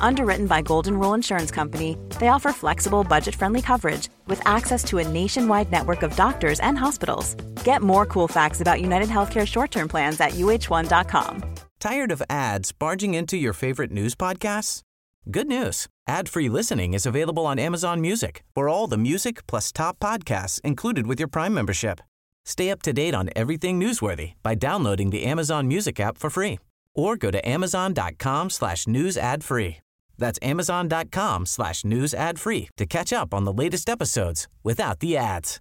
Underwritten by Golden Rule Insurance Company, they offer flexible, budget friendly coverage with access to a nationwide network of doctors and hospitals. Get more cool facts about United Healthcare short term plans at uh1.com. Tired of ads barging into your favorite news podcasts? Good news ad free listening is available on Amazon Music for all the music plus top podcasts included with your Prime membership. Stay up to date on everything newsworthy by downloading the Amazon Music app for free or go to amazon.com slash news ad free. That's amazon.com slash news ad free to catch up on the latest episodes without the ads.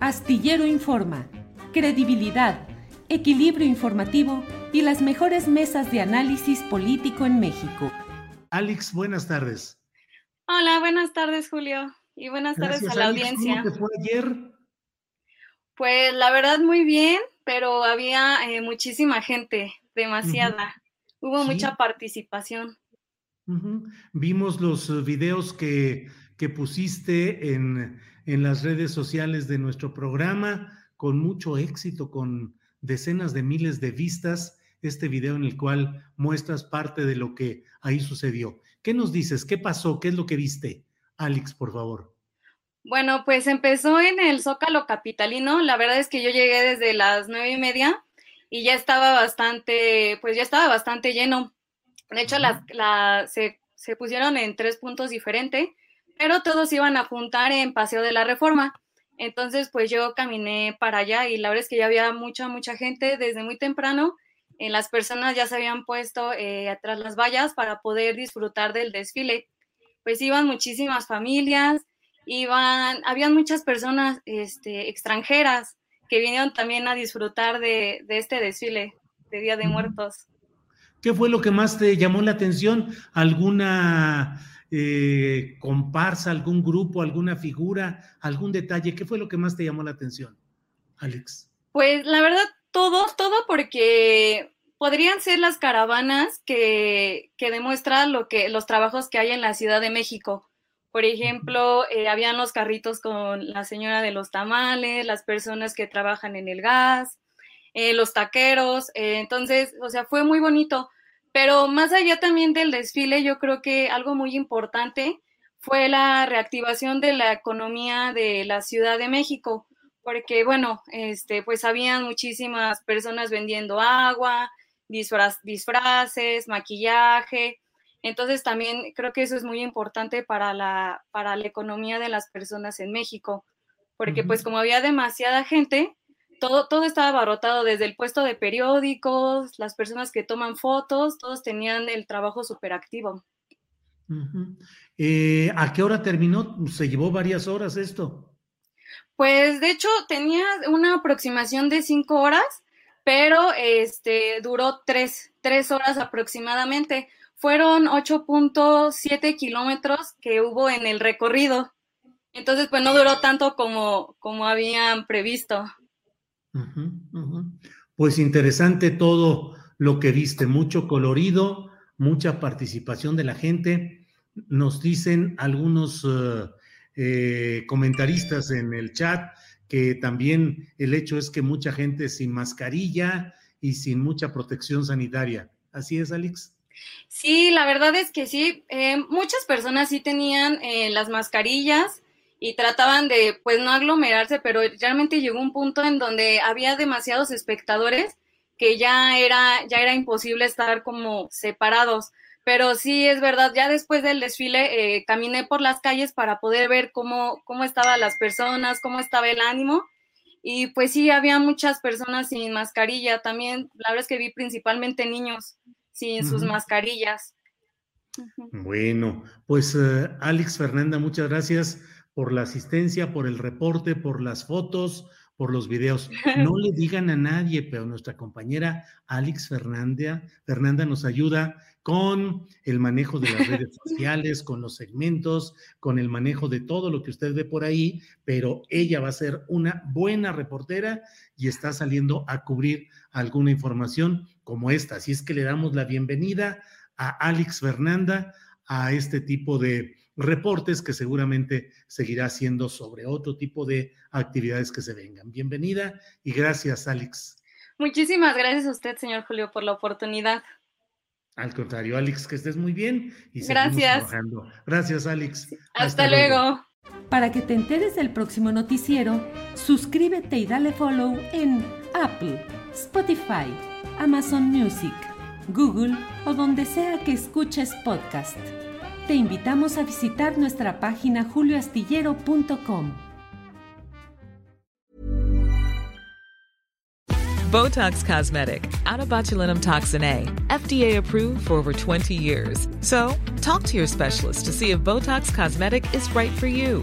Astillero Informa, credibilidad, equilibrio informativo y las mejores mesas de análisis político en México. Alex, buenas tardes. Hola, buenas tardes, Julio. Y buenas tardes a la audiencia. ¿Cómo te fue ayer? Pues la verdad muy bien, pero había eh, muchísima gente, demasiada. Hubo mucha participación. Vimos los eh, videos que, que pusiste en, en, las redes sociales de nuestro programa con mucho éxito, con decenas de miles de vistas, este video en el cual muestras parte de lo que ahí sucedió. ¿Qué nos dices? ¿Qué pasó? ¿Qué es lo que viste? Alex, por favor. Bueno, pues empezó en el Zócalo Capitalino. La verdad es que yo llegué desde las nueve y media y ya estaba bastante, pues ya estaba bastante lleno. De hecho, las, se, se pusieron en tres puntos diferentes, pero todos iban a juntar en Paseo de la Reforma. Entonces, pues yo caminé para allá y la verdad es que ya había mucha, mucha gente desde muy temprano. En las personas ya se habían puesto eh, atrás las vallas para poder disfrutar del desfile. Pues iban muchísimas familias, iban, habían muchas personas este, extranjeras que vinieron también a disfrutar de, este desfile de Día de Muertos. ¿Qué fue lo que más te llamó la atención? ¿Alguna eh, comparsa, algún grupo, alguna figura, algún detalle? ¿Qué fue lo que más te llamó la atención, Alex? Pues la verdad, todo, todo porque podrían ser las caravanas que, que demuestran lo que, los trabajos que hay en la Ciudad de México. Por ejemplo, eh, habían los carritos con la señora de los tamales, las personas que trabajan en el gas, eh, los taqueros. Eh, entonces, o sea, fue muy bonito. Pero más allá también del desfile, yo creo que algo muy importante fue la reactivación de la economía de la Ciudad de México, porque bueno, este, pues habían muchísimas personas vendiendo agua, disfraces, maquillaje, entonces también creo que eso es muy importante para la, para la economía de las personas en México, porque pues como había demasiada gente, todo, todo estaba abarrotado, desde el puesto de periódicos, las personas que toman fotos, todos tenían el trabajo súper activo. Eh, ¿A qué hora terminó? Se llevó varias horas esto. Pues de hecho tenía una aproximación de cinco horas, pero este duró tres, tres horas aproximadamente fueron 8.7 kilómetros que hubo en el recorrido. Entonces, pues no duró tanto como, como habían previsto. Pues interesante todo lo que viste, mucho colorido, mucha participación de la gente. Nos dicen algunos eh, eh, comentaristas en el chat que también el hecho es que mucha gente sin mascarilla y sin mucha protección sanitaria. ¿Así es, Alex? Sí, la verdad es que sí. Eh, muchas personas sí tenían eh, las mascarillas y trataban de, pues, no aglomerarse, pero realmente llegó un punto en donde había demasiados espectadores que ya era, ya era imposible estar como separados. Pero sí, es verdad, ya después del desfile eh, caminé por las calles para poder ver cómo, cómo estaban las personas, cómo estaba el ánimo. Y pues sí, había muchas personas sin mascarilla. También, la verdad es que vi principalmente niños sin sus mascarillas. Bueno, pues eh, Alex Fernanda, muchas gracias por la asistencia, por el reporte, por las fotos, por los videos. No le digan a nadie, pero nuestra compañera Alex Fernanda, Fernanda nos ayuda con el manejo de las redes sociales, con los segmentos, con el manejo de todo lo que usted ve por ahí, pero ella va a ser una buena reportera y está saliendo a cubrir alguna información como esta. Así es que le damos la bienvenida a Alex Fernanda a este tipo de reportes que seguramente seguirá haciendo sobre otro tipo de actividades que se vengan. Bienvenida y gracias, Alex. Muchísimas gracias a usted, señor Julio, por la oportunidad. Al contrario, Alex, que estés muy bien y gracias. trabajando. Gracias, Alex. Hasta, luego. Para que te enteres del próximo noticiero, suscríbete y dale follow en Apple, Spotify, Amazon Music, Google o donde sea que escuches podcast. Te invitamos a visitar nuestra página julioastillero.com. Botox Cosmetic, out of botulinum toxin A, FDA approved for over 20 years. So, talk to your specialist to see if Botox Cosmetic is right for you.